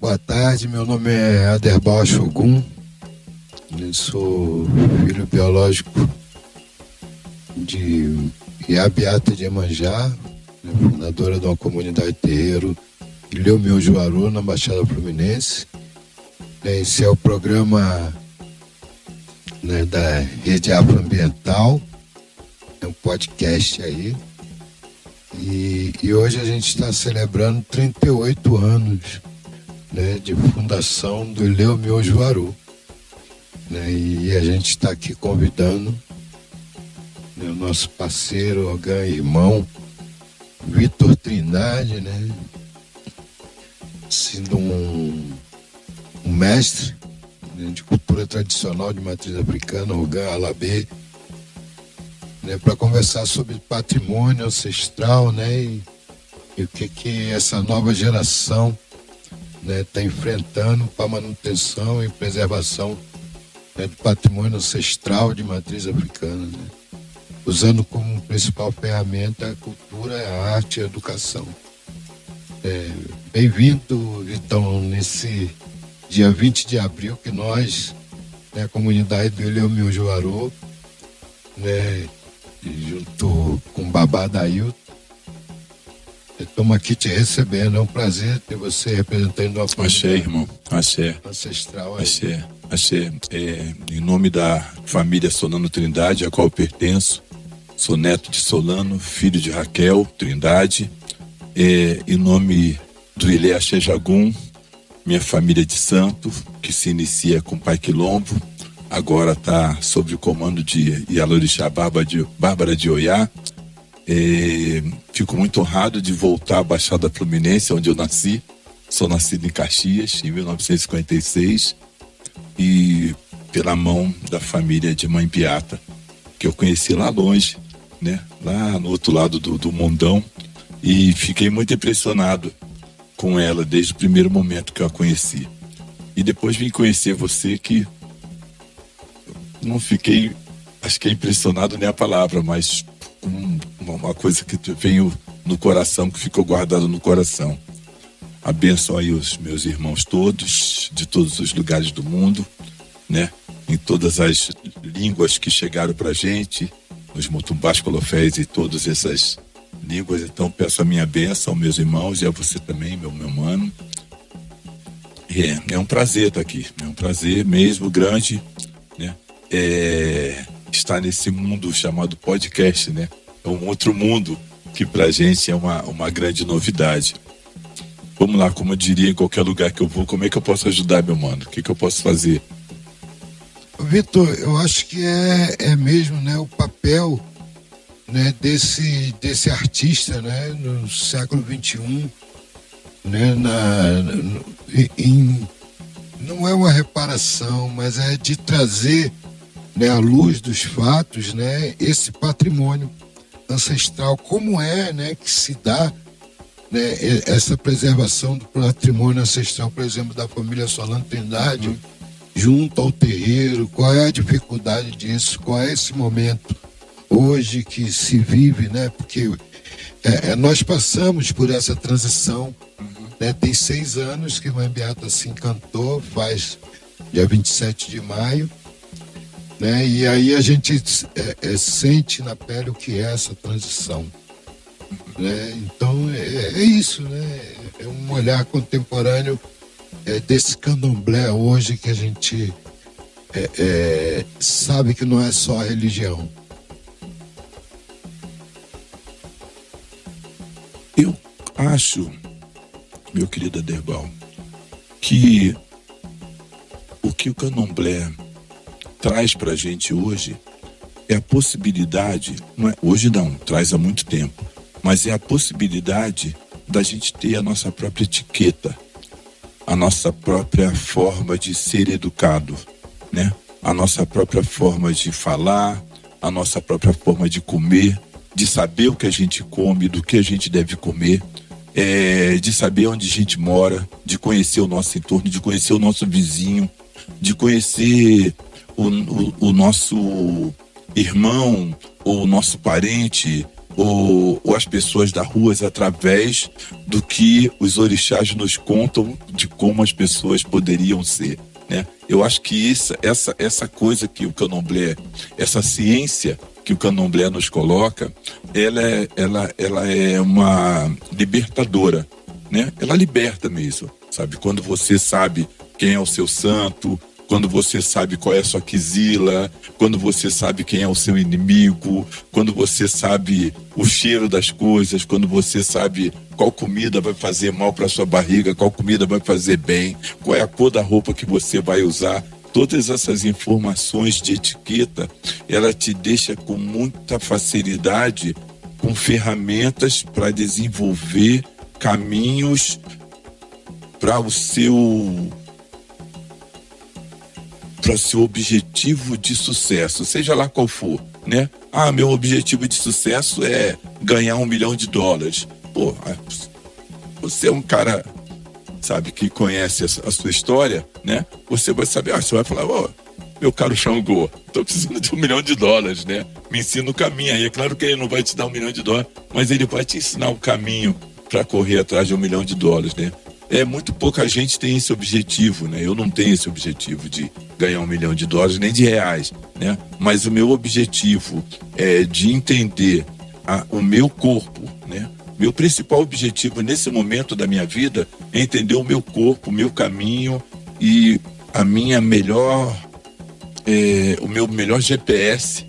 Boa tarde, meu nome é Aderbal Shogun. Eu sou filho biológico de Iabiata de Emanjá, né, fundadora de uma comunidade terreiro, Ilheu Meu Juaru, na Baixada Fluminense. Né, esse é o programa né, da Rede Afroambiental, é um podcast aí. E, e hoje a gente está celebrando 38 anos né, de fundação do Ilhéu Miojuaru. Né, e a gente está aqui convidando né, o nosso parceiro, Ogan, irmão, Vitor Trindade, né, sendo um, um mestre né, de cultura tradicional de matriz africana, Ogan Alabê, né, para conversar sobre patrimônio ancestral né, e, e o que, que essa nova geração está né, tá enfrentando para manutenção e preservação né, do patrimônio ancestral de matriz africana, né, usando como principal ferramenta a cultura, a arte e a educação. É, Bem-vindo, Vitão, nesse dia 20 de abril que nós, né, a comunidade do Eleomil Juarô, né, junto com Babá Dailton, Estamos aqui te recebendo. É um prazer ter você representando uma família. Achei, irmão. Achei. Ancestral. Aí. Achei. Achei. É, em nome da família Solano Trindade, a qual pertenço, sou neto de Solano, filho de Raquel Trindade. É, em nome do Ilê Axé Jagum, minha família de santo, que se inicia com Pai Quilombo, agora está sob o comando de Yalorixá Bárbara de, Bárbara de Oiá fico muito honrado de voltar à Baixada Fluminense, onde eu nasci. Sou nascido em Caxias, em 1956, e pela mão da família de Mãe Beata, que eu conheci lá longe, né? lá no outro lado do, do mundão, e fiquei muito impressionado com ela desde o primeiro momento que eu a conheci. E depois vim conhecer você que não fiquei, acho que é impressionado nem a palavra, mas um, uma coisa que veio no coração, que ficou guardado no coração. Abençoe os meus irmãos todos, de todos os lugares do mundo, né? Em todas as línguas que chegaram para gente, os mutumbás, colofés e todas essas línguas. Então peço a minha bênção aos meus irmãos e a você também, meu, meu mano. É, é um prazer estar aqui, é um prazer mesmo grande, né? É, estar nesse mundo chamado podcast, né? É um outro mundo que pra gente é uma, uma grande novidade. Vamos lá, como eu diria em qualquer lugar que eu vou, como é que eu posso ajudar, meu mano? O que, que eu posso fazer? Vitor, eu acho que é, é mesmo né, o papel né, desse, desse artista né, no século XXI, né, na, no, em, não é uma reparação, mas é de trazer né, à luz dos fatos, né, esse patrimônio ancestral, como é né, que se dá né, essa preservação do patrimônio ancestral, por exemplo, da família Solano Trindade, uhum. junto ao terreiro, qual é a dificuldade disso, qual é esse momento hoje que se vive, né, porque é, é nós passamos por essa transição, uhum. né, tem seis anos que o Mãe Beata se encantou, faz dia 27 de maio, né? E aí a gente é, é, sente na pele o que é essa transição. Né? Então é, é isso, né? é um olhar contemporâneo é, desse candomblé hoje que a gente é, é, sabe que não é só religião. Eu acho, meu querido Aderbal, que o que o candomblé traz para a gente hoje é a possibilidade, não é, hoje não, traz há muito tempo, mas é a possibilidade da gente ter a nossa própria etiqueta, a nossa própria forma de ser educado, né? A nossa própria forma de falar, a nossa própria forma de comer, de saber o que a gente come, do que a gente deve comer, é, de saber onde a gente mora, de conhecer o nosso entorno, de conhecer o nosso vizinho, de conhecer o, o, nosso irmão ou o nosso parente ou, ou as pessoas da rua através do que os orixás nos contam de como as pessoas poderiam ser. Né? Eu acho que essa, essa, essa coisa que o candomblé, essa ciência que o candomblé nos coloca, ela é, ela, ela é uma libertadora, né? Ela liberta mesmo, sabe? Quando você sabe quem é o seu santo, quando você sabe qual é a sua quisila, quando você sabe quem é o seu inimigo, quando você sabe o cheiro das coisas, quando você sabe qual comida vai fazer mal para sua barriga, qual comida vai fazer bem, qual é a cor da roupa que você vai usar. Todas essas informações de etiqueta, ela te deixa com muita facilidade com ferramentas para desenvolver caminhos para o seu para seu objetivo de sucesso, seja lá qual for, né? Ah, meu objetivo de sucesso é ganhar um milhão de dólares. Pô, você é um cara, sabe, que conhece a sua história, né? Você vai saber, ah, você vai falar, ó, oh, meu caro Xangô, tô precisando de um milhão de dólares, né? Me ensina o caminho aí. É claro que ele não vai te dar um milhão de dólares, mas ele vai te ensinar o caminho para correr atrás de um milhão de dólares, né? É muito pouca gente tem esse objetivo, né? Eu não tenho esse objetivo de ganhar um milhão de dólares nem de reais, né? Mas o meu objetivo é de entender a, o meu corpo, né? Meu principal objetivo nesse momento da minha vida é entender o meu corpo, o meu caminho e a minha melhor, é, o meu melhor GPS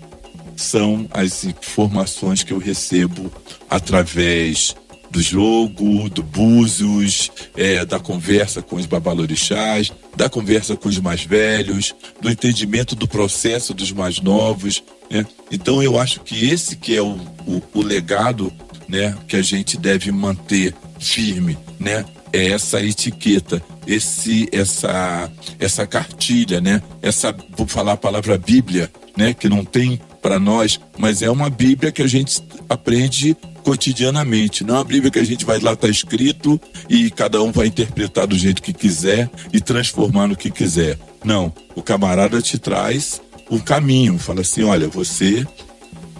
são as informações que eu recebo através do jogo, do búzios, é, da conversa com os babalorixás, da conversa com os mais velhos, do entendimento do processo dos mais novos. Né? Então eu acho que esse que é o, o, o legado né, que a gente deve manter firme, né? É essa etiqueta, esse, essa, essa cartilha, né? Essa, vou falar a palavra Bíblia, né? Que não tem para nós, mas é uma Bíblia que a gente aprende cotidianamente. Não é uma Bíblia que a gente vai lá, está escrito e cada um vai interpretar do jeito que quiser e transformar no que quiser. Não, o camarada te traz um caminho, fala assim: olha, você,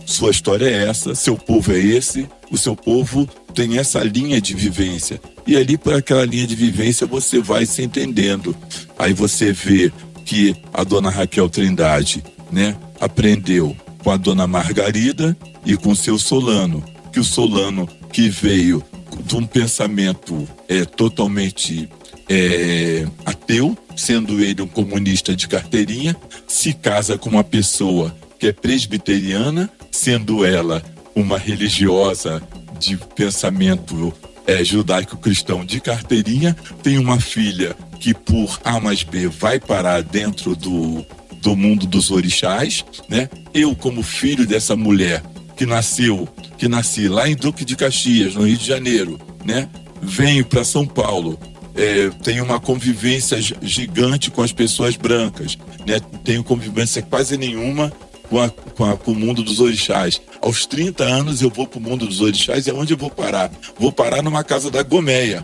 sua história é essa, seu povo é esse, o seu povo tem essa linha de vivência. E ali, por aquela linha de vivência, você vai se entendendo. Aí você vê que a dona Raquel Trindade, né, aprendeu com a dona Margarida e com seu Solano que o Solano, que veio de um pensamento é, totalmente é, ateu, sendo ele um comunista de carteirinha, se casa com uma pessoa que é presbiteriana, sendo ela uma religiosa de pensamento é, judaico-cristão de carteirinha, tem uma filha que por A mais B vai parar dentro do, do mundo dos orixás, né? Eu como filho dessa mulher que nasceu que nasci lá em Duque de Caxias, no Rio de Janeiro, né? Venho para São Paulo, é, tenho uma convivência gigante com as pessoas brancas, né? Tenho convivência quase nenhuma com, a, com, a, com, o mundo dos orixás. Aos 30 anos eu vou para o mundo dos orixás e aonde eu vou parar? Vou parar numa casa da Gomeia,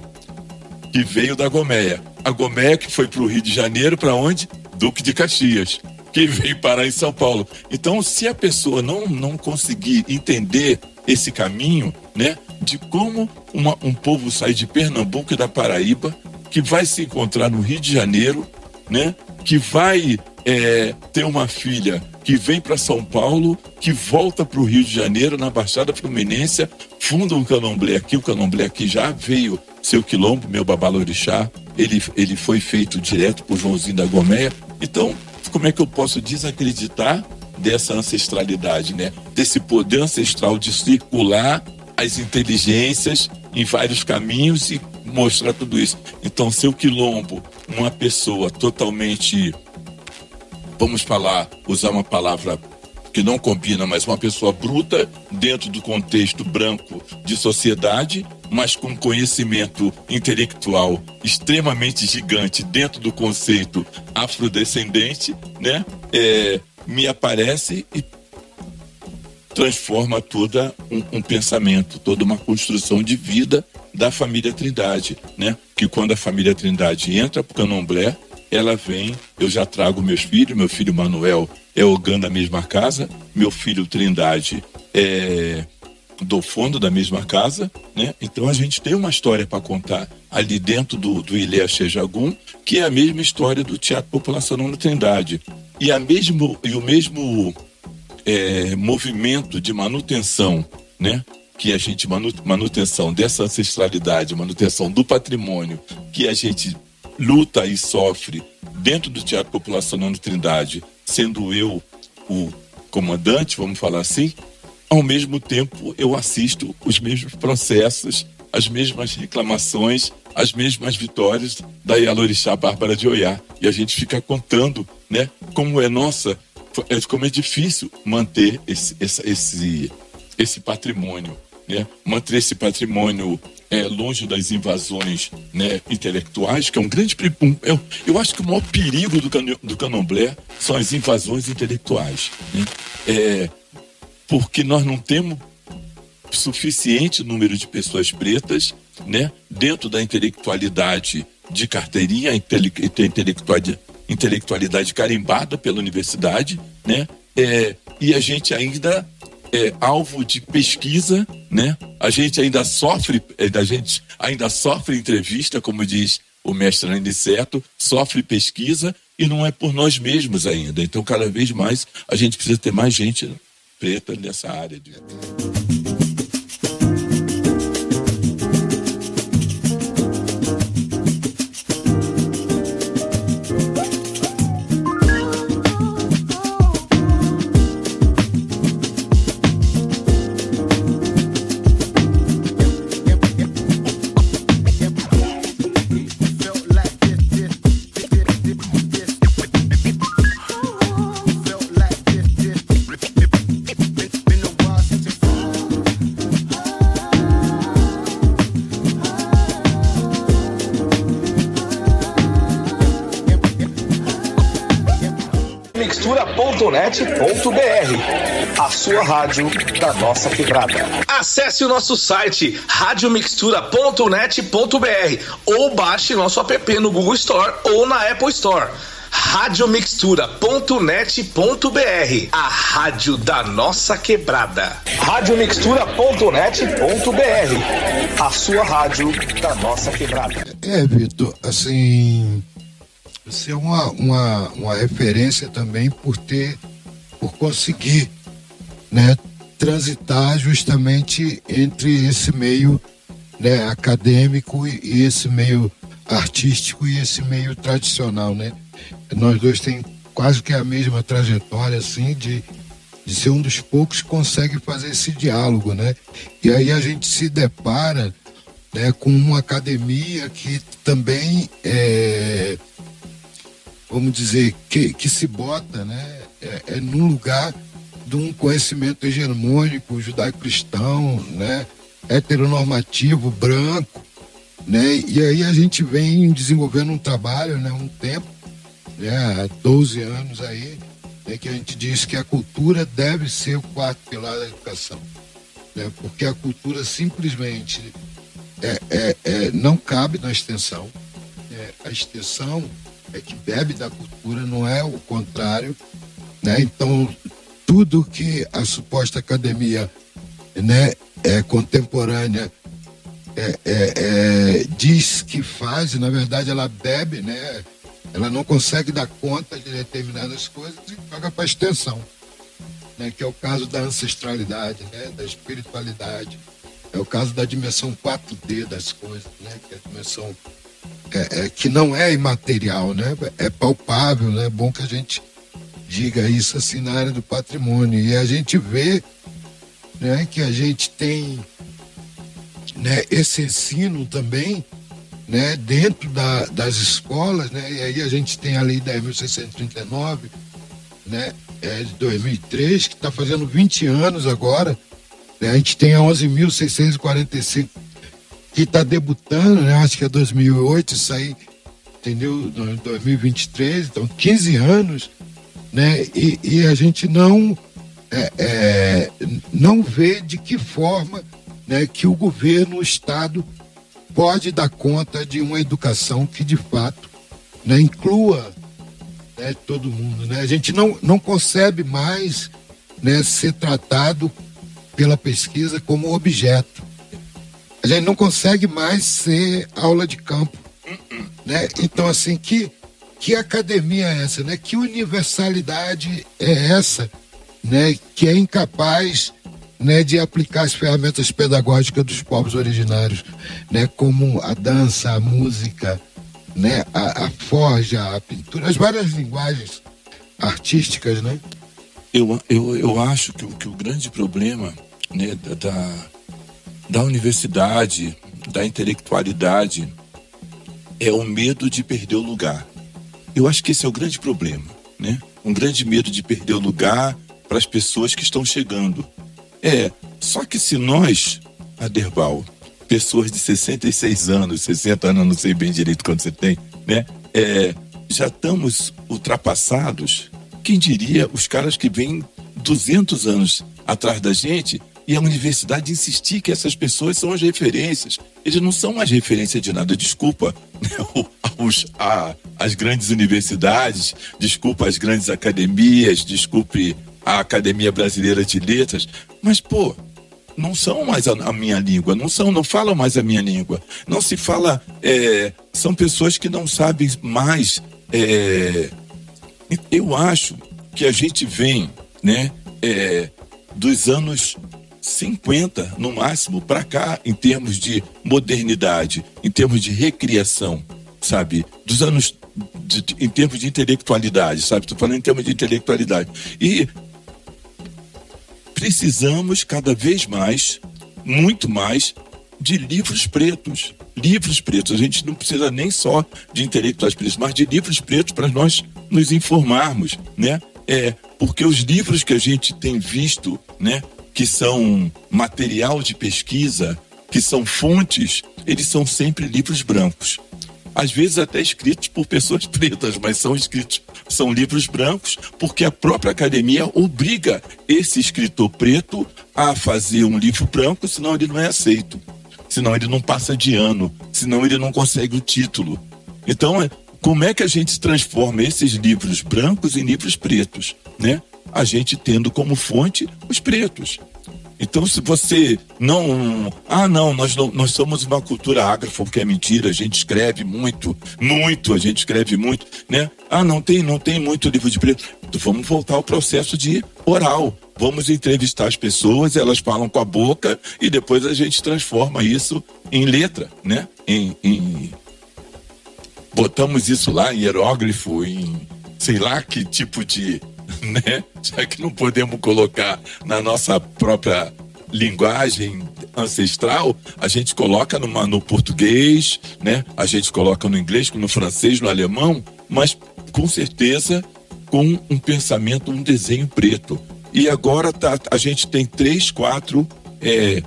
que veio da Gomeia. A Gomeia que foi para o Rio de Janeiro, para onde? Duque de Caxias que veio parar em São Paulo. Então, se a pessoa não, não conseguir entender esse caminho, né, de como uma, um povo sai de Pernambuco e da Paraíba, que vai se encontrar no Rio de Janeiro, né, que vai é, ter uma filha que vem para São Paulo, que volta para o Rio de Janeiro, na Baixada Fluminense, funda um candomblé aqui. O candomblé aqui já veio seu quilombo, meu babalorixá. Ele, ele foi feito direto por Joãozinho da Gomeia. Então, como é que eu posso desacreditar dessa ancestralidade, né? Desse poder ancestral de circular as inteligências em vários caminhos e mostrar tudo isso. Então, seu quilombo, uma pessoa totalmente, vamos falar, usar uma palavra que não combina, mas uma pessoa bruta dentro do contexto branco de sociedade, mas com conhecimento intelectual extremamente gigante dentro do conceito afrodescendente, né? É, me aparece e transforma toda um, um, pensamento, toda uma construção de vida da família Trindade, né? Que quando a família Trindade entra para o ela vem, eu já trago meus filhos, meu filho Manuel é Ogã da mesma casa, meu filho Trindade é do fundo da mesma casa, né? Então a gente tem uma história para contar ali dentro do, do Ilê Xejagum, que é a mesma história do Teatro Populacional na Trindade. E, a mesmo, e o mesmo é, movimento de manutenção, né? Que a gente, manutenção dessa ancestralidade, manutenção do patrimônio, que a gente luta e sofre dentro do Teatro Populacional na Trindade, sendo eu o comandante, vamos falar assim, ao mesmo tempo eu assisto os mesmos processos, as mesmas reclamações, as mesmas vitórias da Yalorixá Bárbara de Oiá. E a gente fica contando, né, como é nossa, é, como é difícil manter esse, esse, esse, esse patrimônio, né? Manter esse patrimônio é, longe das invasões né, intelectuais, que é um grande. Um, eu, eu acho que o maior perigo do, do candomblé são as invasões intelectuais. Né? É, porque nós não temos suficiente número de pessoas pretas né, dentro da intelectualidade de carteirinha, intele, intelectualidade, intelectualidade carimbada pela universidade, né, é, e a gente ainda é alvo de pesquisa, né? A gente ainda sofre, é, a gente ainda sofre entrevista, como diz o mestre Aniceto, sofre pesquisa e não é por nós mesmos ainda. Então, cada vez mais a gente precisa ter mais gente preta nessa área. De... radiomixtura.net.br, a sua rádio da nossa quebrada. Acesse o nosso site radiomixtura.net.br ou baixe nosso app no Google Store ou na Apple Store radiomixtura.net.br, a rádio da nossa quebrada. radiomixtura.net.br, a sua rádio da nossa quebrada. É, Vitor, assim, você é uma, uma, uma referência também por ter por conseguir né, transitar justamente entre esse meio né, acadêmico e esse meio artístico e esse meio tradicional, né? Nós dois tem quase que a mesma trajetória, assim, de, de ser um dos poucos que consegue fazer esse diálogo, né? E aí a gente se depara né, com uma academia que também é, vamos dizer, que, que se bota, né? É, é num lugar de um conhecimento hegemônico judaico-cristão, né, heteronormativo, branco, né, e aí a gente vem desenvolvendo um trabalho, né, um tempo, né, há 12 anos aí, né, que a gente diz que a cultura deve ser o quarto pilar da educação, né, porque a cultura simplesmente é, é, é não cabe na extensão, é, a extensão é que bebe da cultura, não é o contrário, né? Então, tudo que a suposta academia né, é, contemporânea é, é, é, diz que faz, na verdade ela bebe, né? ela não consegue dar conta de determinadas coisas e joga para a extensão, né? que é o caso da ancestralidade, né? da espiritualidade, é o caso da dimensão 4D das coisas, né? que é a dimensão é, é, que não é imaterial, né? é palpável, né? é bom que a gente diga isso assim na área do patrimônio. E a gente vê né, que a gente tem né, esse ensino também né, dentro da, das escolas, né, e aí a gente tem a Lei 10.639, né, é de 2003, que está fazendo 20 anos agora, né, a gente tem a 11.645 que está debutando, né, acho que é 2008, isso aí, entendeu, 2023, então 15 anos, né? E, e a gente não é, é, não vê de que forma né, que o governo, o Estado pode dar conta de uma educação que de fato né, inclua né, todo mundo. Né? A gente não, não concebe mais né, ser tratado pela pesquisa como objeto. A gente não consegue mais ser aula de campo. Né? Então, assim, que, que academia é essa? Né? Que universalidade é essa né? que é incapaz né, de aplicar as ferramentas pedagógicas dos povos originários, né, como a dança, a música, né, a, a forja, a pintura, as várias linguagens artísticas, né? Eu, eu, eu acho que, que o grande problema né, da, da universidade, da intelectualidade, é o medo de perder o lugar. Eu acho que esse é o grande problema, né? Um grande medo de perder o lugar para as pessoas que estão chegando. É, só que se nós, Aderbal, pessoas de 66 anos, 60 anos, não sei bem direito quanto você tem, né? É, já estamos ultrapassados. Quem diria os caras que vêm 200 anos atrás da gente e a universidade insistir que essas pessoas são as referências. Eles não são as referências de nada. Desculpa né? Os, a, as grandes universidades, desculpa as grandes academias, desculpe a Academia Brasileira de Letras, mas, pô, não são mais a, a, minha língua, não são, não falam mais a minha língua. Não se fala, é, são pessoas que não sabem mais. É, eu acho que a gente vem, né, é, dos anos 50 no máximo para cá em termos de modernidade, em termos de recriação, sabe? Dos anos de, de, em termos de intelectualidade, sabe? Estou falando em termos de intelectualidade. E precisamos cada vez mais, muito mais, de livros pretos. Livros pretos. A gente não precisa nem só de intelectuais pretos, mas de livros pretos para nós nos informarmos, né? É, porque os livros que a gente tem visto, né, que são material de pesquisa, que são fontes, eles são sempre livros brancos às vezes até escritos por pessoas pretas, mas são escritos, são livros brancos, porque a própria academia obriga esse escritor preto a fazer um livro branco, senão ele não é aceito, senão ele não passa de ano, senão ele não consegue o título. Então, é, como é que a gente transforma esses livros brancos em livros pretos, né? A gente tendo como fonte os pretos. Então, se você não. Ah, não, nós, não, nós somos uma cultura ágrafa, porque é mentira, a gente escreve muito, muito, a gente escreve muito, né? Ah, não tem, não tem muito livro de preto. Então, vamos voltar ao processo de oral. Vamos entrevistar as pessoas, elas falam com a boca e depois a gente transforma isso em letra, né? Em, em... Botamos isso lá em hierógrafo, em sei lá que tipo de né? Já que não podemos colocar na nossa própria linguagem ancestral, a gente coloca numa, no português, né? A gente coloca no inglês, no francês, no alemão, mas com certeza com um pensamento, um desenho preto. E agora tá, a gente tem três, quatro, é,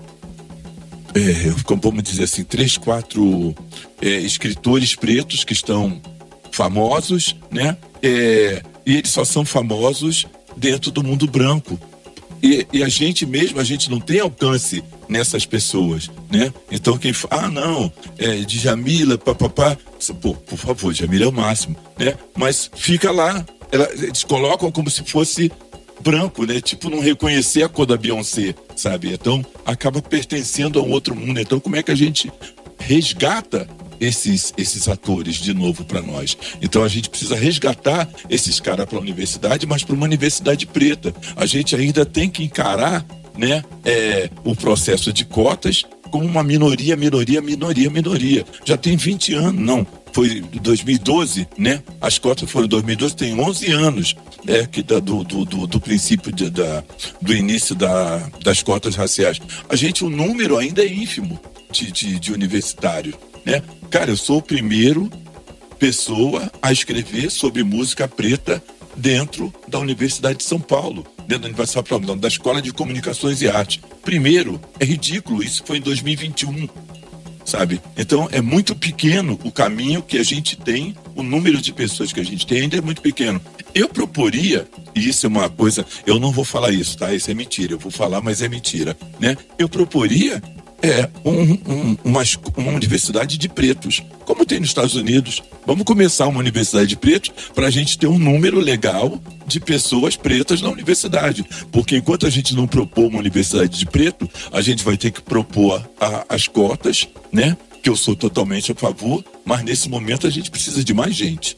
é, como vamos dizer assim, três, quatro é, escritores pretos que estão famosos, né? É, e eles só são famosos dentro do mundo branco. E, e, a gente mesmo, a gente não tem alcance nessas pessoas, né? Então quem fala, ah, não, é de Jamila, papapá, pô, por favor, Jamila é o máximo, né? Mas fica lá, ela, eles colocam como se fosse branco, né? Tipo, não reconhecer a cor da Beyoncé, sabe? Então acaba pertencendo a um outro mundo. Então como é que a gente resgata esses, esses atores de novo para nós. Então a gente precisa resgatar esses caras para a universidade, mas para uma universidade preta. A gente ainda tem que encarar né, é, o processo de cotas como uma minoria, minoria, minoria, minoria. Já tem 20 anos, não. Foi 2012, né? As cotas foram 2012, tem 11 anos né, que da, do, do, do, do, princípio de, da, do início da, das cotas raciais. A gente, o número ainda é ínfimo de, de, de universitários. Né? Cara, eu sou o primeiro pessoa a escrever sobre música preta dentro da Universidade de São Paulo, dentro da Universidade de São Paulo, da Escola de Comunicações e Arte. Primeiro, é ridículo, isso foi em 2021, sabe? Então é muito pequeno o caminho que a gente tem, o número de pessoas que a gente tem ainda é muito pequeno. Eu proporia, e isso é uma coisa, eu não vou falar isso, tá? Isso é mentira, eu vou falar, mas é mentira, né? Eu proporia é um, um, uma, uma universidade de pretos, como tem nos Estados Unidos. Vamos começar uma universidade de pretos para a gente ter um número legal de pessoas pretas na universidade. Porque enquanto a gente não propor uma universidade de preto, a gente vai ter que propor a, as cotas, né? Que eu sou totalmente a favor, mas nesse momento a gente precisa de mais gente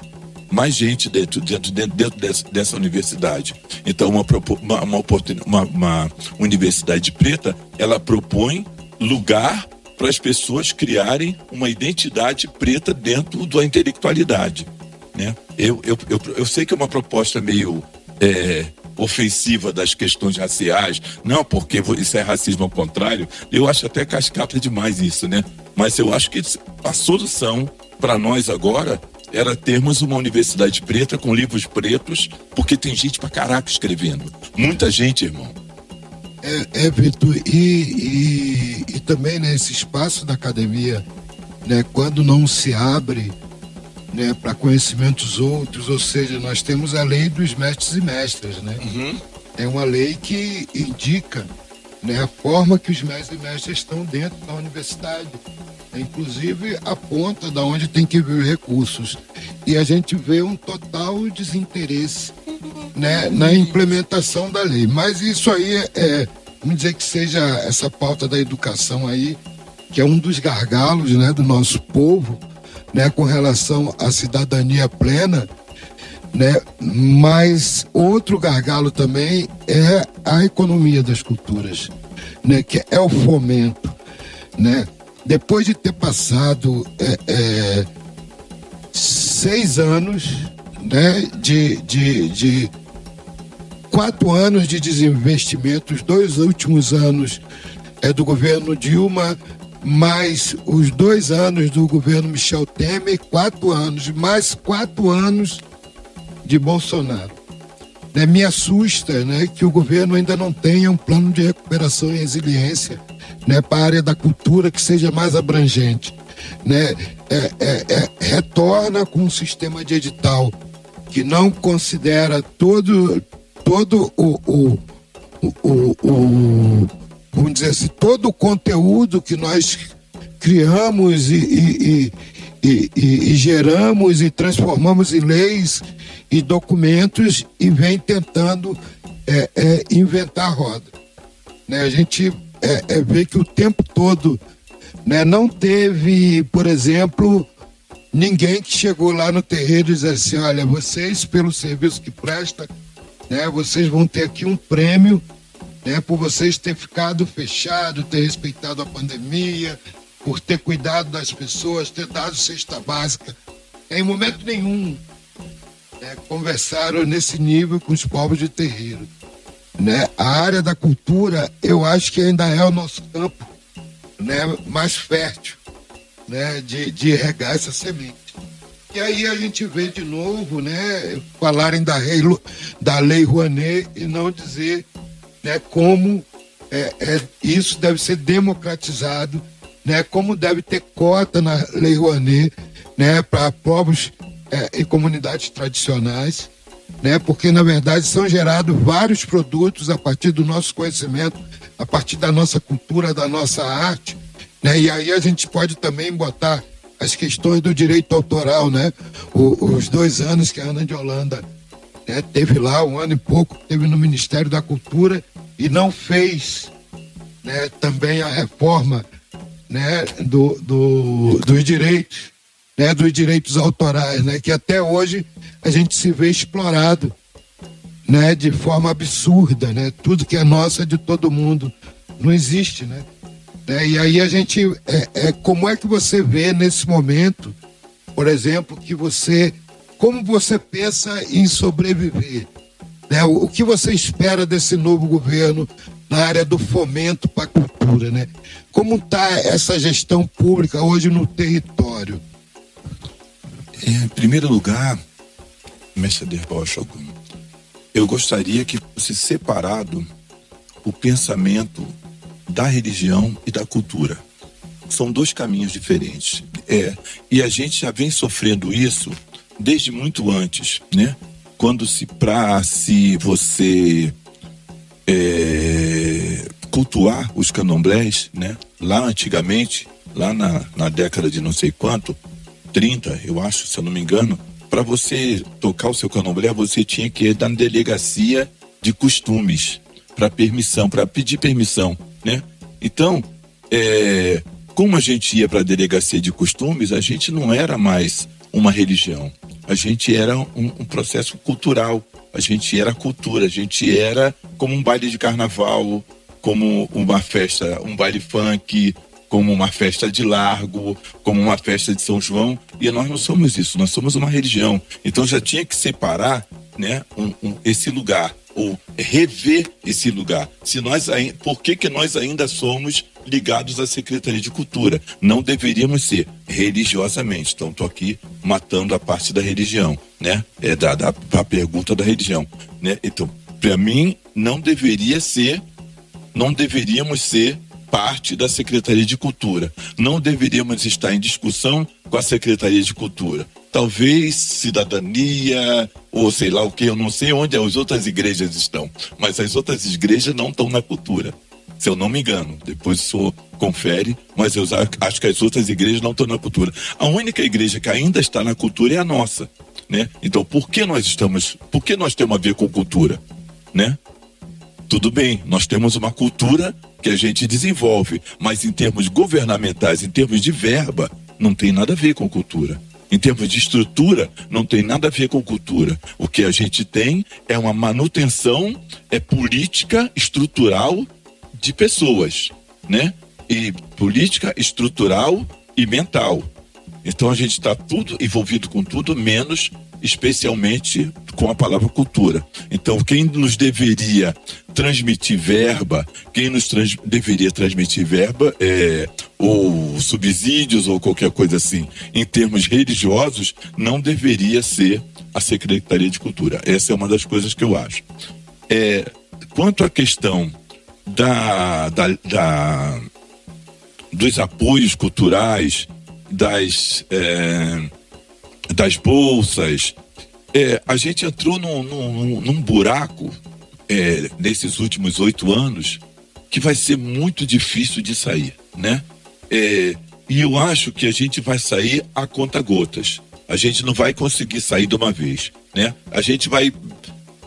mais gente dentro, dentro, dentro, dentro dessa, dessa, universidade. Então, uma, uma, uma, uma, universidade preta, ela propõe lugar para as pessoas criarem uma identidade preta dentro da intelectualidade. Né? Eu, eu, eu, eu sei que é uma proposta meio é, ofensiva das questões raciais, não porque isso é racismo ao contrário, eu acho até cascata demais isso, né? Mas eu acho que a solução para nós agora era termos uma universidade preta com livros pretos, porque tem gente pra caraca escrevendo. Muita gente, irmão. É, é Vitor, e, e, e, também nesse né, espaço da academia, né, quando não se abre né, para conhecimentos outros, ou seja, nós temos a lei dos mestres e mestras, né? Uhum. É uma lei que indica né, a forma que os mestres e mestras estão dentro da universidade. Inclusive aponta da onde tem que vir os recursos. E a gente vê um total desinteresse né, na implementação da lei. Mas isso aí é, é, vamos dizer que seja essa pauta da educação aí, que é um dos gargalos né, do nosso povo, né, com relação à cidadania plena, né? Mas outro gargalo também é a economia das culturas, né? Que é o fomento, né? Depois de ter passado é, é, seis anos, né? De, de, de quatro anos de desinvestimento, os dois últimos anos é do governo Dilma, mais os dois anos do governo Michel Temer, quatro anos, mais quatro anos de Bolsonaro. Né, me assusta né, que o governo ainda não tenha um plano de recuperação e resiliência né, para a área da cultura que seja mais abrangente. Né, é, é, é, retorna com um sistema de edital que não considera todo, todo o, o, o, o, vamos dizer assim, todo o conteúdo que nós criamos e, e, e, e, geramos e transformamos em leis e documentos e vem tentando é, é, inventar roda. Né? A gente é, é, vê que o tempo todo né, não teve, por exemplo, ninguém que chegou lá no terreiro e disse assim, olha, vocês, pelo serviço que presta, né, vocês vão ter aqui um prêmio né, por vocês ter ficado fechado, ter respeitado a pandemia, por ter cuidado das pessoas, ter dado cesta básica. Em momento nenhum né, conversaram nesse nível com os povos de terreiro. Né? A área da cultura, eu acho que ainda é o nosso campo né, mais fértil né, de, de regar essa semente. E aí a gente vê de novo, né, falarem da, lei, da lei Rouanet e não dizer né, como é, é, isso deve ser democratizado, né, como deve ter cota na lei Rouanet né, para povos é, e comunidades tradicionais, né? Porque na verdade são gerados vários produtos a partir do nosso conhecimento, a partir da nossa cultura, da nossa arte, né? E aí a gente pode também botar as questões do direito autoral, né? O, os dois anos que a Ana de Holanda né, teve lá, um ano e pouco, teve no Ministério da Cultura e não fez né, também a reforma né, do, do, dos direitos né, dos direitos autorais, né, que até hoje a gente se vê explorado né, de forma absurda, né, tudo que é nosso é de todo mundo, não existe, né? Né e aí a gente, é, é, como é que você vê nesse momento, por exemplo, que você, como você pensa em sobreviver? Né? O, o que você espera desse novo governo na área do fomento para a cultura, né? Como está essa gestão pública hoje no território? Em primeiro lugar, mestre Derbal eu gostaria que fosse separado o pensamento da religião e da cultura. São dois caminhos diferentes. É, e a gente já vem sofrendo isso desde muito antes, né? Quando se para se você é, cultuar os candomblés, né? Lá antigamente, lá na, na década de não sei quanto, 30, eu acho, se eu não me engano, para você tocar o seu candomblé, você tinha que ir na delegacia de costumes para permissão, para pedir permissão, né? Então, é, como a gente ia para a delegacia de costumes, a gente não era mais uma religião. A gente era um, um, processo cultural. A gente era cultura. A gente era como um baile de carnaval, como uma festa, um baile funk, como uma festa de largo, como uma festa de São João. E nós não somos isso. Nós somos uma religião. Então já tinha que separar, né, um, esse lugar ou rever esse lugar. Se nós, por que, que nós ainda somos ligados à Secretaria de Cultura? Não deveríamos ser religiosamente. Então estou aqui matando a parte da religião, né? É da, da a pergunta da religião, né? Então para mim não deveria ser, não deveríamos ser parte da Secretaria de Cultura. Não deveríamos estar em discussão com a Secretaria de Cultura talvez cidadania ou sei lá o que, eu não sei onde as outras igrejas estão, mas as outras igrejas não estão na cultura. Se eu não me engano, depois o senhor confere, mas eu acho que as outras igrejas não estão na cultura. A única igreja que ainda está na cultura é a nossa, né? Então, por que nós estamos, por que nós temos a ver com cultura, né? Tudo bem, nós temos uma cultura que a gente desenvolve, mas em termos governamentais, em termos de verba, não tem nada a ver com cultura em termos de estrutura, não tem nada a ver com cultura. O que a gente tem é uma manutenção é política estrutural de pessoas, né? E política estrutural e mental. Então a gente está tudo envolvido com tudo, menos especialmente com a palavra cultura. Então, quem nos deveria transmitir verba, quem nos trans, deveria transmitir verba, é, ou subsídios ou qualquer coisa assim, em termos religiosos, não deveria ser a Secretaria de Cultura. Essa é uma das coisas que eu acho. É, quanto à questão da, da, da dos apoios culturais, das, é, das bolsas, é, a gente entrou num, num, num buraco é, nesses últimos oito anos que vai ser muito difícil de sair, né? É, e eu acho que a gente vai sair a conta gotas. A gente não vai conseguir sair de uma vez, né? A gente vai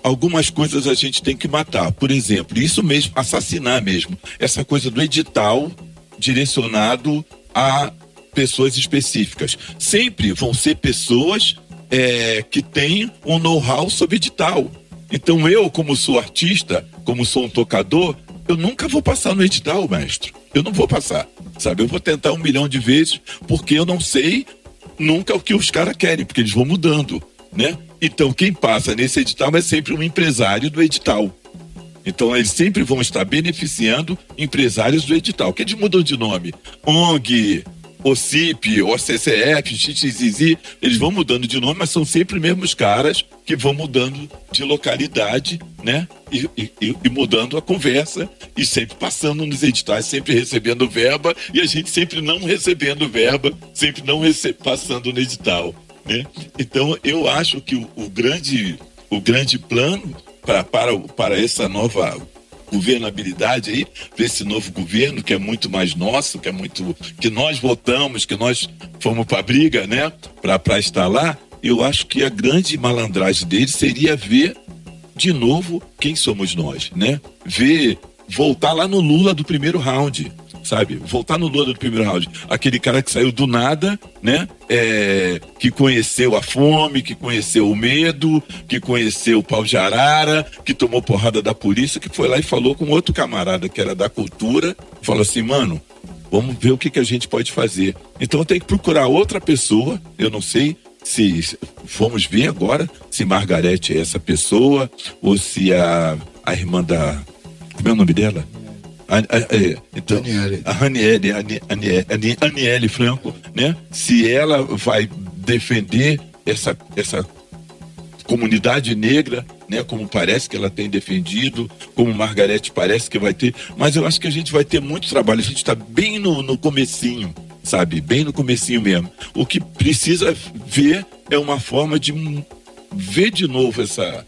algumas coisas a gente tem que matar. Por exemplo, isso mesmo, assassinar mesmo. Essa coisa do edital direcionado a pessoas específicas. Sempre vão ser pessoas é, que têm um know-how sobre edital. Então eu, como sou artista, como sou um tocador, eu nunca vou passar no edital, mestre. Eu não vou passar, sabe? Eu vou tentar um milhão de vezes, porque eu não sei nunca o que os caras querem, porque eles vão mudando, né? Então quem passa nesse edital é sempre um empresário do edital. Então eles sempre vão estar beneficiando empresários do edital, que eles mudam de nome. ONG, OCIP, OCCF, XXZ, eles vão mudando de nome, mas são sempre os mesmos caras que vão mudando de localidade, né? E, e, e, mudando a conversa e sempre passando nos editais, sempre recebendo verba e a gente sempre não recebendo verba, sempre não passando no edital, né? Então eu acho que o, o grande, o grande plano pra, para, para essa nova governabilidade aí, para esse novo governo que é muito mais nosso, que é muito que nós votamos, que nós fomos para briga, né, para estar lá. Eu acho que a grande malandragem dele seria ver de novo quem somos nós, né? Ver voltar lá no Lula do primeiro round sabe? Voltar no Lula do primeiro round. Aquele cara que saiu do nada, né? É, que conheceu a fome, que conheceu o medo, que conheceu o pau de arara, que tomou porrada da polícia, que foi lá e falou com outro camarada que era da cultura, falou assim, mano, vamos ver o que, que a gente pode fazer. Então tenho que procurar outra pessoa, eu não sei se vamos ver agora se Margarete é essa pessoa ou se a, a irmã da. Como é o nome dela? A, a, a, então, a Aniele, Aniele Franco, né? Se ela vai defender essa, essa comunidade negra, né? Como parece que ela tem defendido, como Margarete parece que vai ter, mas eu acho que a gente vai ter muito trabalho. A gente está bem no, no comecinho, sabe? Bem no comecinho mesmo. O que precisa ver é uma forma de ver de novo essa,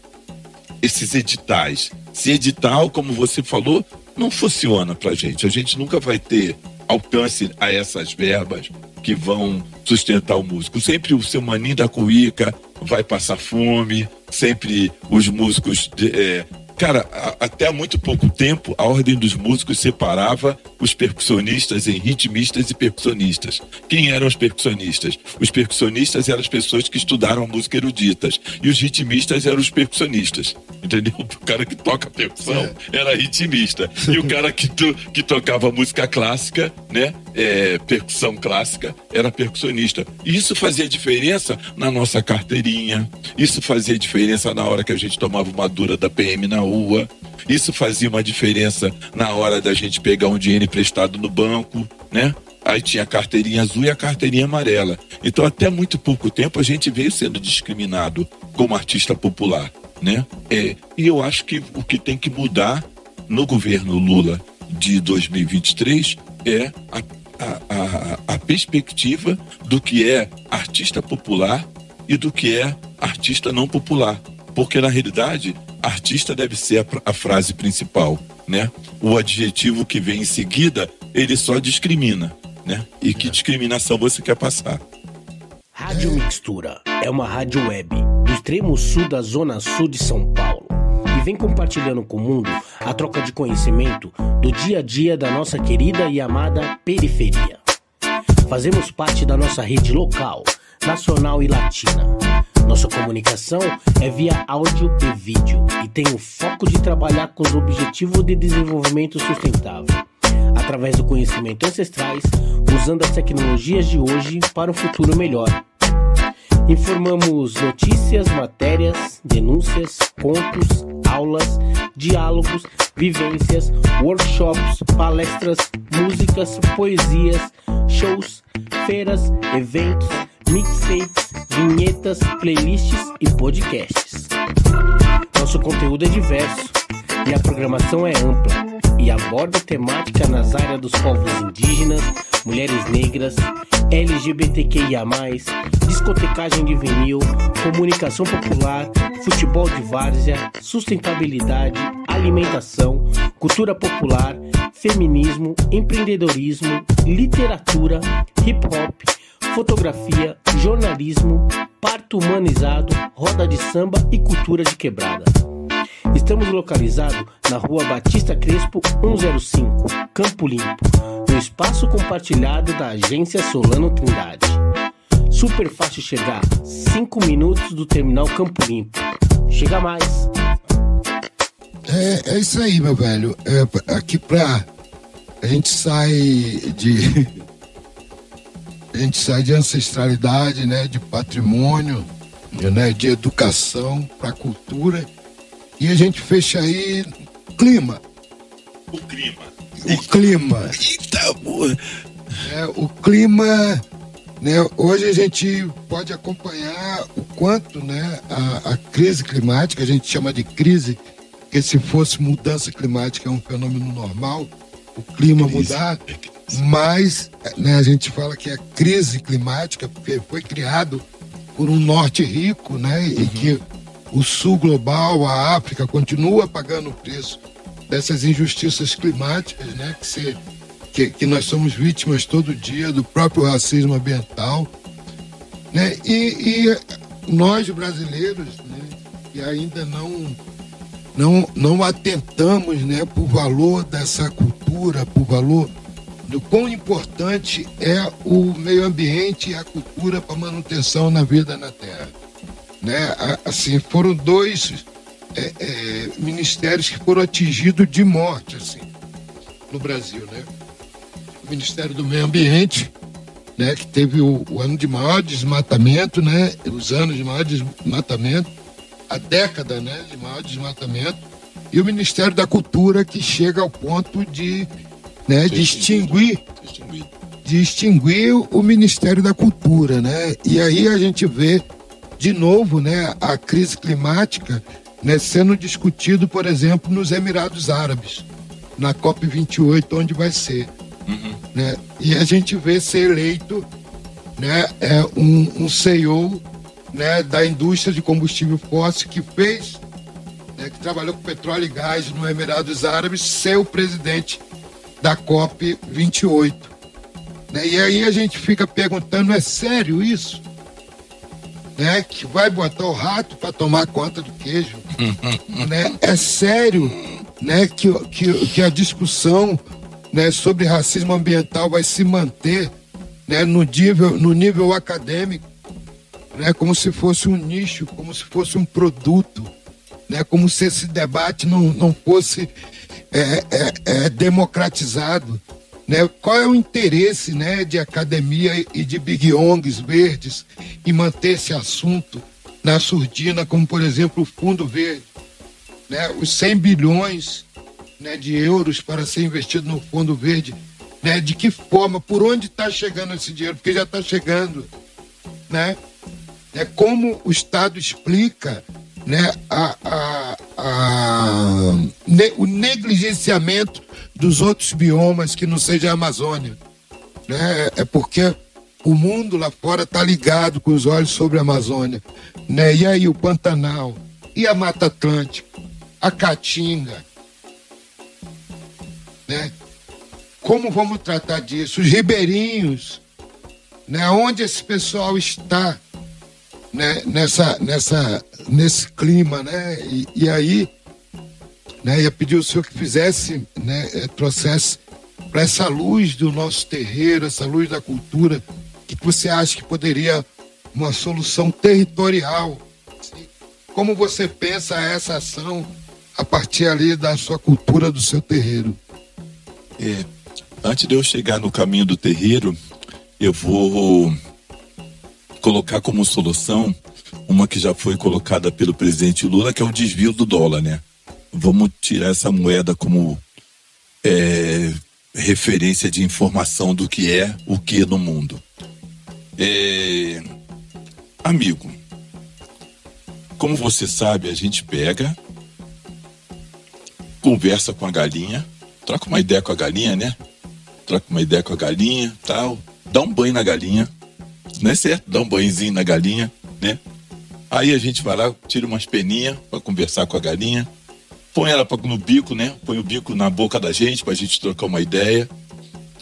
esses editais, Se edital, como você falou, não funciona para gente. A gente nunca vai ter alcance a essas verbas que vão sustentar o músico. Sempre o seu maninho da cuíca vai passar fome, sempre os músicos é, Cara, a, até há muito pouco tempo, a Ordem dos Músicos separava os percussionistas em ritmistas e percussionistas. Quem eram os percussionistas? Os percussionistas eram as pessoas que estudaram música eruditas. E os ritmistas eram os percussionistas. Entendeu? O cara que toca percussão é. era ritmista. E o cara que, to, que tocava música clássica, né? É, percussão clássica, era percussionista. E isso fazia diferença na nossa carteirinha. Isso fazia diferença na hora que a gente tomava uma dura da PM na rua. Isso fazia uma diferença na hora da gente pegar um dinheiro emprestado no banco, né? Aí tinha a carteirinha azul e a carteirinha amarela. Então, até muito pouco tempo, a gente veio sendo discriminado como artista popular, né? É, e eu acho que o que tem que mudar no governo Lula de 2023 é a, a, a, a perspectiva do que é artista popular e do que é artista não popular. Porque, na realidade, artista deve ser a, a frase principal, né? O adjetivo que vem em seguida, ele só discrimina, né? E que discriminação você quer passar? Rádio Mixtura é uma rádio web do extremo sul da zona sul de São Paulo e vem compartilhando com o mundo a troca de conhecimento do dia a dia da nossa querida e amada periferia. Fazemos parte da nossa rede local, nacional e latina nossa comunicação é via áudio e vídeo e tem o foco de trabalhar com os objetivos de desenvolvimento sustentável, através do conhecimento ancestrais, usando as tecnologias de hoje para um futuro melhor. Informamos notícias, matérias, denúncias, contos, aulas, diálogos, vivências, workshops, palestras, músicas, poesias, shows, feiras, eventos mixtapes, vinhetas, playlists e podcasts. Nosso conteúdo é diverso e a programação é ampla e aborda temática nas áreas dos povos indígenas, mulheres negras, LGBTQIA, discotecagem de vinil, comunicação popular, futebol de várzea, sustentabilidade, alimentação, cultura popular, feminismo, empreendedorismo, literatura, hip hop fotografia, jornalismo, parto humanizado, roda de samba e cultura de quebrada. Estamos localizados na rua Batista Crespo 105, Campo Limpo, no espaço compartilhado da agência Solano Trindade. Super fácil chegar, 5 minutos do terminal Campo Limpo. Chega mais! É, é isso aí, meu velho. É, aqui pra. A gente sai de a gente sai de ancestralidade, né, de patrimônio, né, de educação para cultura e a gente fecha aí clima. O clima. O clima. Eita, boa. É, o clima, né, hoje a gente pode acompanhar o quanto, né, a, a crise climática, a gente chama de crise, que se fosse mudança climática é um fenômeno normal, o clima crise. mudar, mas né, a gente fala que é crise climática, foi criado por um norte rico, né? Uhum. E que o sul global, a África, continua pagando o preço dessas injustiças climáticas, né? Que, se, que, que nós somos vítimas todo dia do próprio racismo ambiental. Né? E, e nós brasileiros, né, que ainda não, não, não atentamos né, por valor dessa cultura, por valor do quão importante é o meio ambiente e a cultura para manutenção na vida na Terra. Né? Assim, foram dois é, é, ministérios que foram atingidos de morte assim, no Brasil. Né? O Ministério do Meio Ambiente, né, que teve o, o ano de maior desmatamento, né, os anos de maior desmatamento, a década né, de maior desmatamento, e o Ministério da Cultura, que chega ao ponto de né, distinguir, distinguir o Ministério da Cultura, né? E aí a gente vê de novo, né, a crise climática, né, sendo discutido, por exemplo, nos Emirados Árabes, na COP 28, onde vai ser, uhum. né? E a gente vê ser eleito, né, é um, um CEO, né, da indústria de combustível fóssil que fez, né, que trabalhou com petróleo e gás no Emirados Árabes, ser o presidente da COP 28. Né? E aí a gente fica perguntando, é sério isso? Né? Que vai botar o rato para tomar conta do queijo? né? É sério né? que, que, que a discussão né, sobre racismo ambiental vai se manter né, no, nível, no nível acadêmico, né, como se fosse um nicho, como se fosse um produto, né, como se esse debate não, não fosse é, é, é democratizado. Né? Qual é o interesse né, de academia e de big ONGs verdes em manter esse assunto na surdina, como por exemplo o Fundo Verde? Né? Os 100 bilhões né, de euros para ser investido no Fundo Verde, né? de que forma, por onde está chegando esse dinheiro? Porque já está chegando. Né? É como o Estado explica né, a, a, a, ne, o negligenciamento dos outros biomas que não seja a Amazônia. Né? É porque o mundo lá fora está ligado com os olhos sobre a Amazônia. Né? E aí o Pantanal, e a Mata Atlântica, a Caatinga. Né? Como vamos tratar disso? Os ribeirinhos, né? onde esse pessoal está né? nessa, nessa, nesse clima. Né? E, e aí né? Ia pedir ao senhor que fizesse, né? Trouxesse para essa luz do nosso terreiro, essa luz da cultura, que você acha que poderia uma solução territorial? Assim, como você pensa essa ação a partir ali da sua cultura, do seu terreiro? É, antes de eu chegar no caminho do terreiro, eu vou colocar como solução uma que já foi colocada pelo presidente Lula, que é o desvio do dólar, né? vamos tirar essa moeda como é, referência de informação do que é o que no mundo. É, amigo, como você sabe, a gente pega, conversa com a galinha, troca uma ideia com a galinha, né? Troca uma ideia com a galinha, tal, dá um banho na galinha, não é certo? Dá um banhozinho na galinha, né? Aí a gente vai lá, tira umas peninhas para conversar com a galinha, põe ela no bico, né? Põe o bico na boca da gente pra gente trocar uma ideia.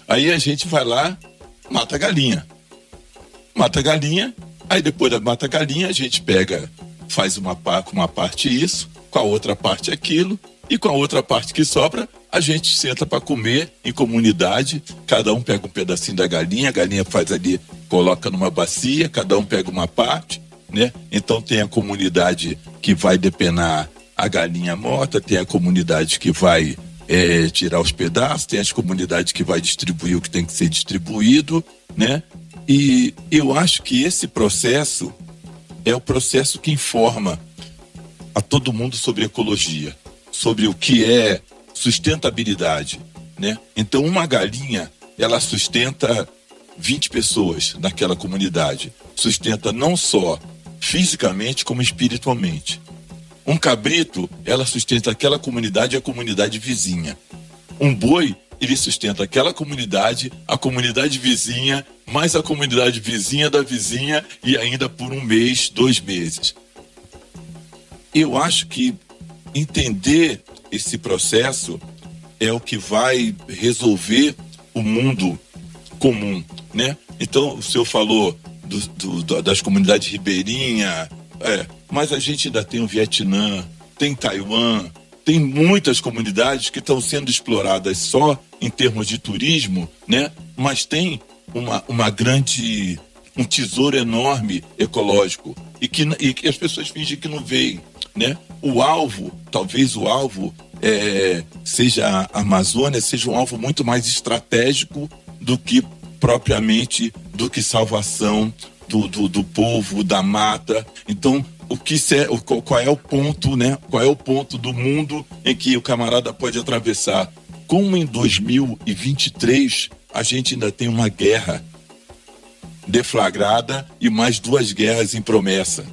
Aí a gente vai lá, mata a galinha. Mata a galinha, aí depois da mata a galinha, a gente pega, faz uma, com uma parte isso, com a outra parte aquilo, e com a outra parte que sobra, a gente senta para comer em comunidade, cada um pega um pedacinho da galinha, a galinha faz ali, coloca numa bacia, cada um pega uma parte, né? Então tem a comunidade que vai depenar a galinha morta, tem a comunidade que vai é, tirar os pedaços, tem as comunidades que vai distribuir o que tem que ser distribuído, né? E eu acho que esse processo é o processo que informa a todo mundo sobre ecologia, sobre o que é sustentabilidade, né? Então uma galinha, ela sustenta 20 pessoas naquela comunidade, sustenta não só fisicamente como espiritualmente. Um cabrito, ela sustenta aquela comunidade e a comunidade vizinha. Um boi, ele sustenta aquela comunidade, a comunidade vizinha, mais a comunidade vizinha da vizinha e ainda por um mês, dois meses. Eu acho que entender esse processo é o que vai resolver o mundo comum, né? Então, o senhor falou do, do, das comunidades ribeirinhas, é, mas a gente ainda tem o Vietnã, tem Taiwan, tem muitas comunidades que estão sendo exploradas só em termos de turismo, né? Mas tem uma, uma grande, um tesouro enorme ecológico e que, e que as pessoas fingem que não veem, né? O alvo, talvez o alvo é, seja a Amazônia, seja um alvo muito mais estratégico do que propriamente do que salvação do, do, do povo, da mata. Então, o que é, qual é o ponto, né? Qual é o ponto do mundo em que o camarada pode atravessar? Como em 2023 a gente ainda tem uma guerra deflagrada e mais duas guerras em promessa.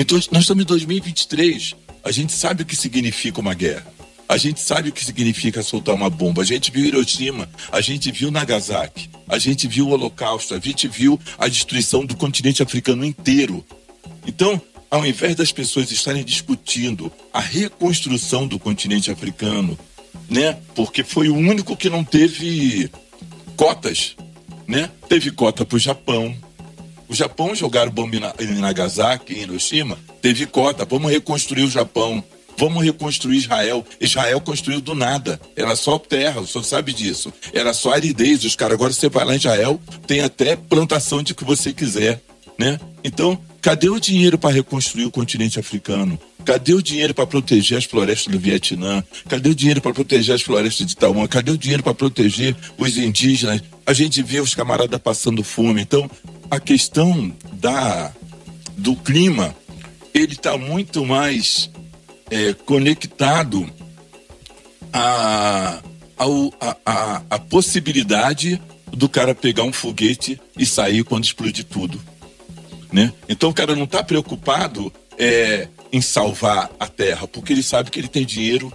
Então nós estamos em 2023. A gente sabe o que significa uma guerra. A gente sabe o que significa soltar uma bomba. A gente viu Hiroshima, a gente viu Nagasaki, a gente viu o Holocausto, a gente viu a destruição do continente africano inteiro. Então, ao invés das pessoas estarem discutindo a reconstrução do continente africano, né? Porque foi o único que não teve cotas, né? Teve cota para o Japão. O Japão jogaram bomba em Nagasaki, em Hiroshima, teve cota. Vamos reconstruir o Japão. Vamos reconstruir Israel. Israel construiu do nada. Era só terra, o senhor sabe disso. Era só aridez. Os caras, agora você vai lá em Israel, tem até plantação de que você quiser. Né? Então, cadê o dinheiro para reconstruir o continente africano? Cadê o dinheiro para proteger as florestas do Vietnã? Cadê o dinheiro para proteger as florestas de Taiwan? Cadê o dinheiro para proteger os indígenas? A gente vê os camaradas passando fome. Então, a questão da do clima, ele está muito mais é, conectado a, a, a, a possibilidade do cara pegar um foguete e sair quando explodir tudo. Né? Então o cara não está preocupado é, em salvar a Terra, porque ele sabe que ele tem dinheiro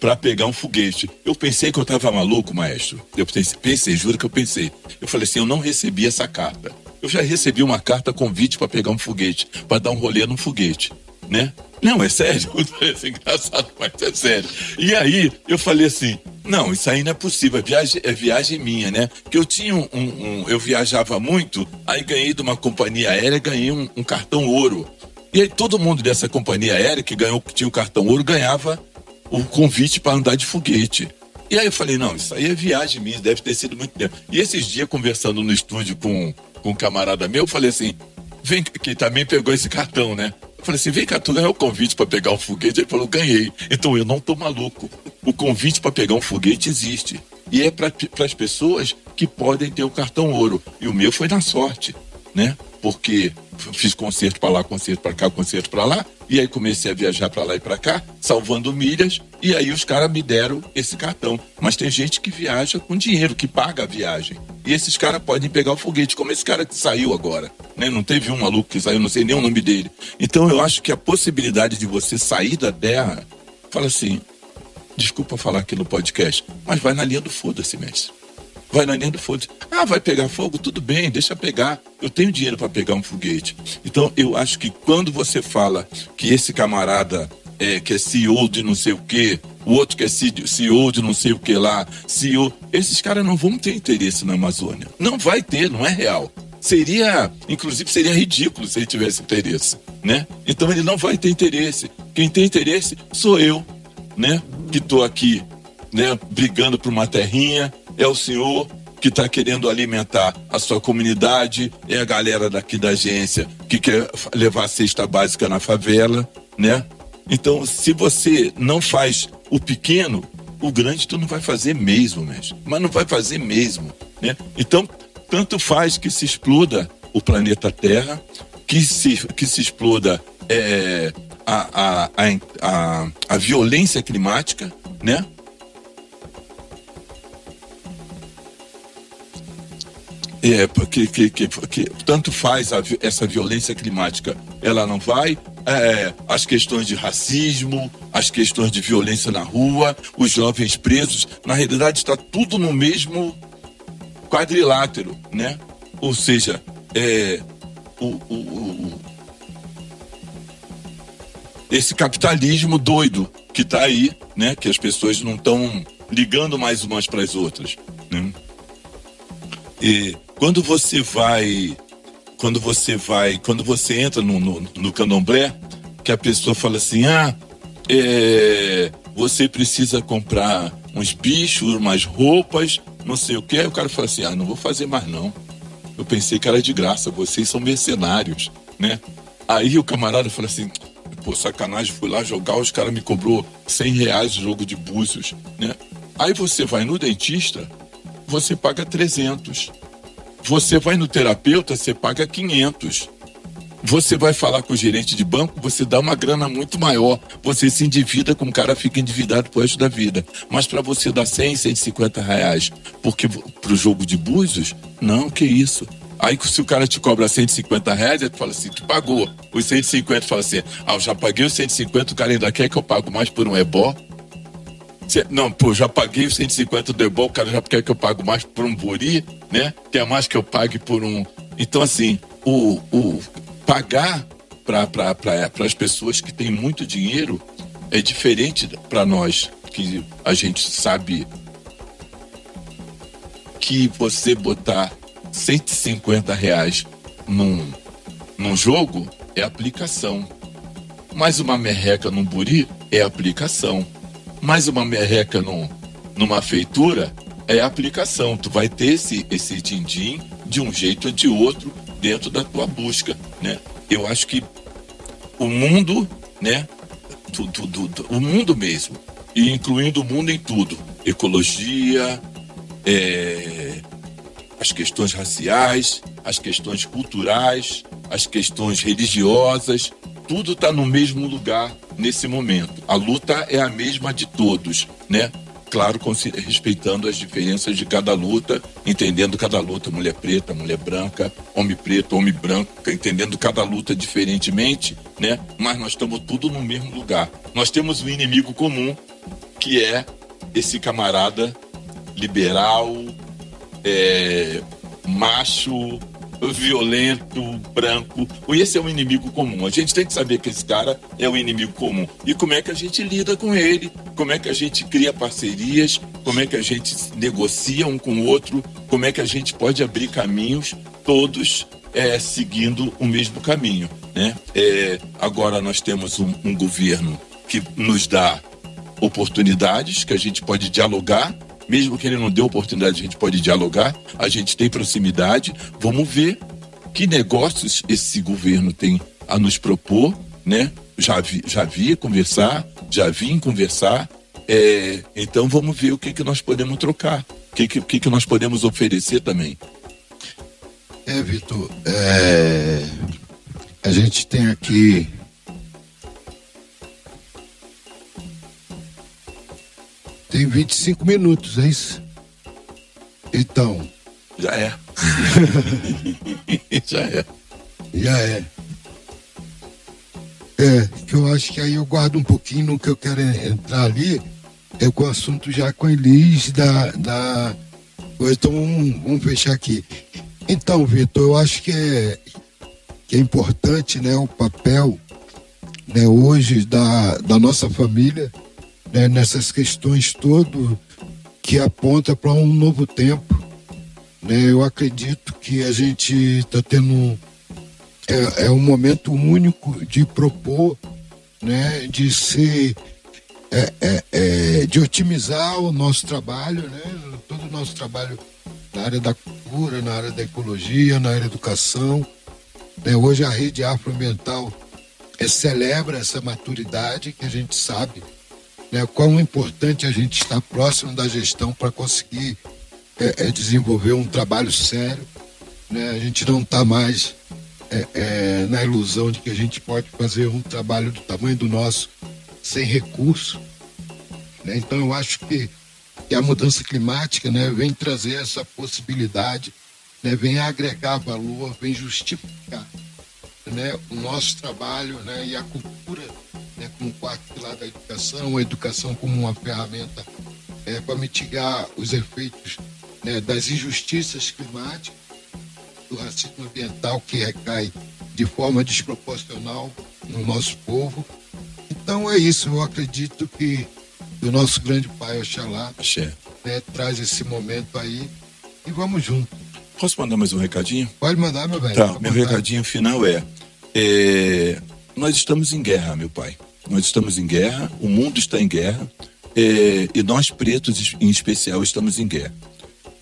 para pegar um foguete. Eu pensei que eu estava maluco, maestro. Eu pensei, pensei, juro que eu pensei. Eu falei assim, eu não recebi essa carta. Eu já recebi uma carta convite para pegar um foguete, para dar um rolê num foguete, né? Não, é sério, é engraçado, mas é sério. E aí eu falei assim, não, isso aí não é possível, é viagem, é viagem minha, né? Que eu tinha um, um, eu viajava muito, aí ganhei de uma companhia aérea, ganhei um, um, cartão ouro. E aí todo mundo dessa companhia aérea que ganhou, que tinha o cartão ouro, ganhava o convite para andar de foguete. E aí eu falei, não, isso aí é viagem minha, deve ter sido muito tempo. E esses dias, conversando no estúdio com, com um camarada meu, eu falei assim, vem, que também pegou esse cartão, né? Eu falei assim: vem cá, tu ganhou o convite para pegar um foguete? Ele falou: ganhei. Então eu não tô maluco. O convite para pegar um foguete existe. E é para as pessoas que podem ter o cartão ouro. E o meu foi na sorte, né? Porque fiz concerto para lá, concerto para cá, concerto para lá. E aí comecei a viajar para lá e para cá, salvando milhas. E aí os caras me deram esse cartão. Mas tem gente que viaja com dinheiro, que paga a viagem. E esses caras podem pegar o foguete, como esse cara que saiu agora. Né? Não teve um maluco que saiu, não sei nem o nome dele. Então eu acho que a possibilidade de você sair da Terra, fala assim, desculpa falar aqui no podcast, mas vai na linha do foda-se, mestre vai na linha do foda Ah, vai pegar fogo? Tudo bem, deixa pegar. Eu tenho dinheiro para pegar um foguete. Então, eu acho que quando você fala que esse camarada é, que é CEO de não sei o quê, o outro que é CEO de não sei o que lá, CEO. Esses caras não vão ter interesse na Amazônia. Não vai ter, não é real. Seria, inclusive, seria ridículo se ele tivesse interesse, né? Então ele não vai ter interesse. Quem tem interesse sou eu, né? Que estou aqui, né? Brigando por uma terrinha. É o senhor que está querendo alimentar a sua comunidade, é a galera daqui da agência que quer levar a cesta básica na favela, né? Então, se você não faz o pequeno, o grande tu não vai fazer mesmo, mesmo. Mas não vai fazer mesmo, né? Então, tanto faz que se exploda o planeta Terra, que se, que se exploda é, a, a, a, a, violência climática, né? É, porque que, que, tanto faz a, essa violência climática, ela não vai é, as questões de racismo, as questões de violência na rua, os jovens presos. Na realidade, está tudo no mesmo quadrilátero, né? Ou seja, é, o, o, o, esse capitalismo doido que está aí, né? Que as pessoas não estão ligando mais umas para as outras, né? E quando você vai quando você vai, quando você entra no, no, no candomblé, que a pessoa fala assim, ah, é, você precisa comprar uns bichos, umas roupas, não sei o que. O cara fala assim, ah, não vou fazer mais não. Eu pensei que era de graça, vocês são mercenários, né? Aí o camarada fala assim, pô, sacanagem, fui lá jogar, os caras me cobrou 100 reais o jogo de búzios, né? Aí você vai no dentista, você paga 300. Você vai no terapeuta, você paga 500. Você vai falar com o gerente de banco, você dá uma grana muito maior. Você se endivida, como o cara fica endividado pro resto da vida. Mas para você dar 100, 150 reais porque pro jogo de búzios, não, que isso. Aí se o cara te cobra 150 reais, ele fala assim, tu pagou. Os 150 fala assim, ah, eu já paguei os 150, o cara ainda quer que eu pago mais por um ebó. Não, pô, já paguei os 150 do Ebol, o cara já quer que eu pago mais por um Buri, né? Quer mais que eu pague por um. Então, assim, o, o pagar para as pessoas que têm muito dinheiro é diferente para nós que a gente sabe que você botar 150 reais num, num jogo é aplicação. Mais uma merreca num buri é aplicação. Mais uma merreca num, numa feitura é aplicação. Tu vai ter esse, esse din-din de um jeito ou de outro dentro da tua busca, né? Eu acho que o mundo, né? O mundo mesmo, e incluindo o mundo em tudo, ecologia, é, as questões raciais, as questões culturais, as questões religiosas, tudo está no mesmo lugar nesse momento. A luta é a mesma de todos, né? Claro, respeitando as diferenças de cada luta, entendendo cada luta, mulher preta, mulher branca, homem preto, homem branco, entendendo cada luta diferentemente, né? Mas nós estamos tudo no mesmo lugar. Nós temos um inimigo comum, que é esse camarada liberal, é, macho, violento, branco. Esse é um inimigo comum. A gente tem que saber que esse cara é o inimigo comum. E como é que a gente lida com ele? Como é que a gente cria parcerias? Como é que a gente negocia um com o outro? Como é que a gente pode abrir caminhos todos é, seguindo o mesmo caminho? Né? É, agora nós temos um, um governo que nos dá oportunidades, que a gente pode dialogar mesmo que ele não dê oportunidade, a gente pode dialogar, a gente tem proximidade, vamos ver que negócios esse governo tem a nos propor, né? Já vi, já vi conversar, já vim conversar, é, então vamos ver o que, que nós podemos trocar, o que, que, que nós podemos oferecer também. É, Vitor, é, a gente tem aqui Tem 25 minutos, é isso? Então. Já é. Já é. Já é. É, que eu acho que aí eu guardo um pouquinho no que eu quero entrar ali, é com o assunto já com a Elis da. da... Então vamos, vamos fechar aqui. Então, Vitor, eu acho que é, que é importante né, o papel né, hoje da, da nossa família né, nessas questões todo que aponta para um novo tempo. Né? Eu acredito que a gente está tendo é, é, um momento único de propor, né, de ser é, é, é, de otimizar o nosso trabalho, né, todo o nosso trabalho na área da cultura, na área da ecologia, na área da educação. Né? Hoje a rede afroambiental é, celebra essa maturidade que a gente sabe né, quão importante a gente estar próximo da gestão para conseguir é, é, desenvolver um trabalho sério. Né? A gente não está mais é, é, na ilusão de que a gente pode fazer um trabalho do tamanho do nosso sem recurso. Né? Então eu acho que, que, a mudança climática né, vem trazer essa possibilidade, né, vem agregar valor, vem justificar né, o nosso trabalho né, e a cultura né, como quarto pilar da educação, a educação como uma ferramenta é, para mitigar os efeitos né, das injustiças climáticas, do racismo ambiental que recai de forma desproporcional no nosso povo. Então é isso, eu acredito que o nosso grande pai Oxalá né, traz esse momento aí e vamos juntos. Posso mandar mais um recadinho? Pode mandar, meu velho. Tá, meu recadinho final é, é, nós estamos em guerra, meu pai. Nós estamos em guerra, o mundo está em guerra, é, e nós pretos, em especial, estamos em guerra.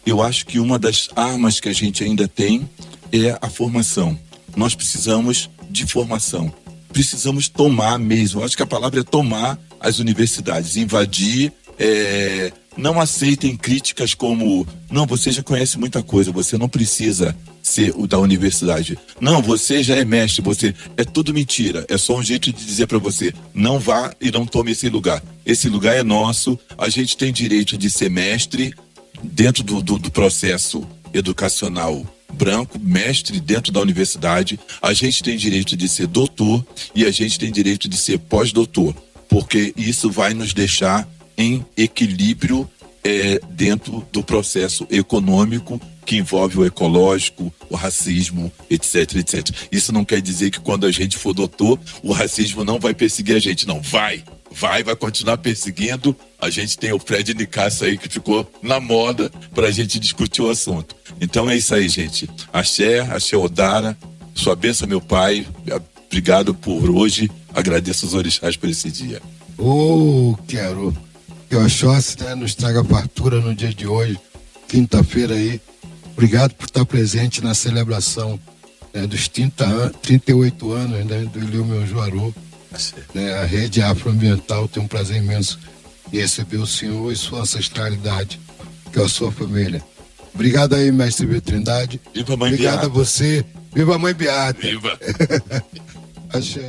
Eu acho que uma das armas que a gente ainda tem é a formação. Nós precisamos de formação. Precisamos tomar mesmo. Eu acho que a palavra é tomar as universidades, invadir, é, não aceitem críticas como não, você já conhece muita coisa, você não precisa ser o da universidade. Não, você já é mestre, você é tudo mentira. É só um jeito de dizer para você, não vá e não tome esse lugar. Esse lugar é nosso, a gente tem direito de ser mestre dentro do, do, do processo educacional branco, mestre dentro da universidade, a gente tem direito de ser doutor e a gente tem direito de ser pós-doutor, porque isso vai nos deixar em equilíbrio é, dentro do processo econômico que envolve o ecológico, o racismo, etc, etc. Isso não quer dizer que quando a gente for doutor, o racismo não vai perseguir a gente, não. Vai, vai, vai continuar perseguindo. A gente tem o Fred Nicasso aí que ficou na moda para a gente discutir o assunto. Então é isso aí, gente. Axé, Axé Odara, sua benção, meu pai. Obrigado por hoje. Agradeço os orixás por esse dia. Oh, quero que o Oxóssi né, nos traga fartura no dia de hoje, quinta-feira aí. Obrigado por estar presente na celebração né, dos 30 an 38 anos né, do Meu Juaru. Né, a rede afroambiental tem um prazer imenso em receber o senhor e sua ancestralidade, que é a sua família. Obrigado aí, mestre Trindade. Viva a mãe Obrigado Beata. a você. Viva a mãe Beata. Viva. Axé.